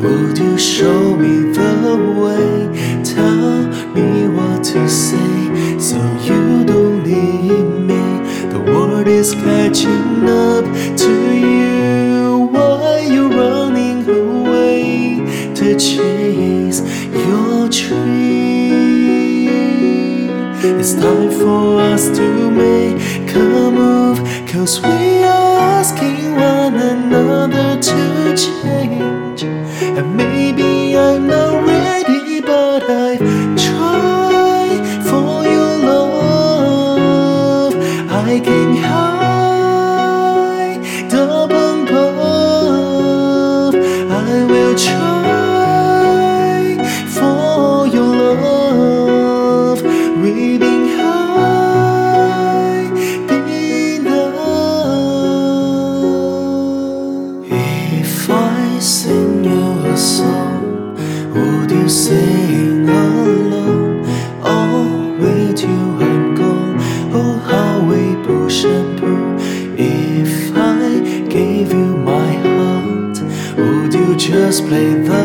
would you show me the way? Tell me what to say so you don't leave me. The world is catching up to you. Why are you running away to chase your dream? It's time for us to make a move. Cause we are asking one another to change. And would you sing along? Oh, with you I'm gone. Oh, how we push and pull. If I gave you my heart, would you just play the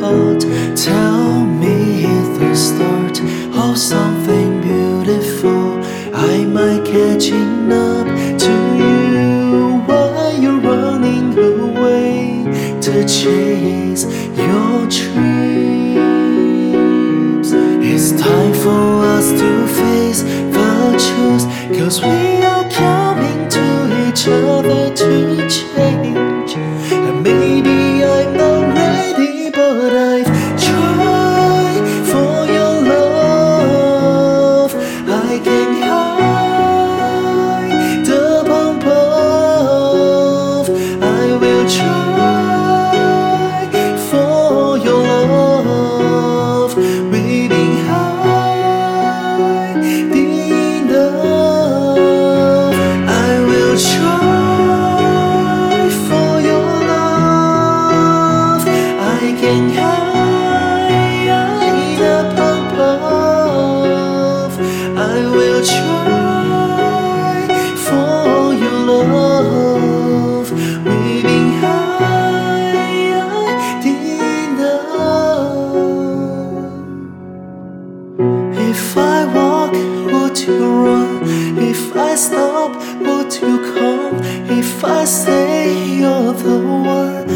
part? Tell me the start of something beautiful. I might catching up to you while you're running away to chase your dreams. Cause we are coming to each other I stop? Would you come if I say you're the one?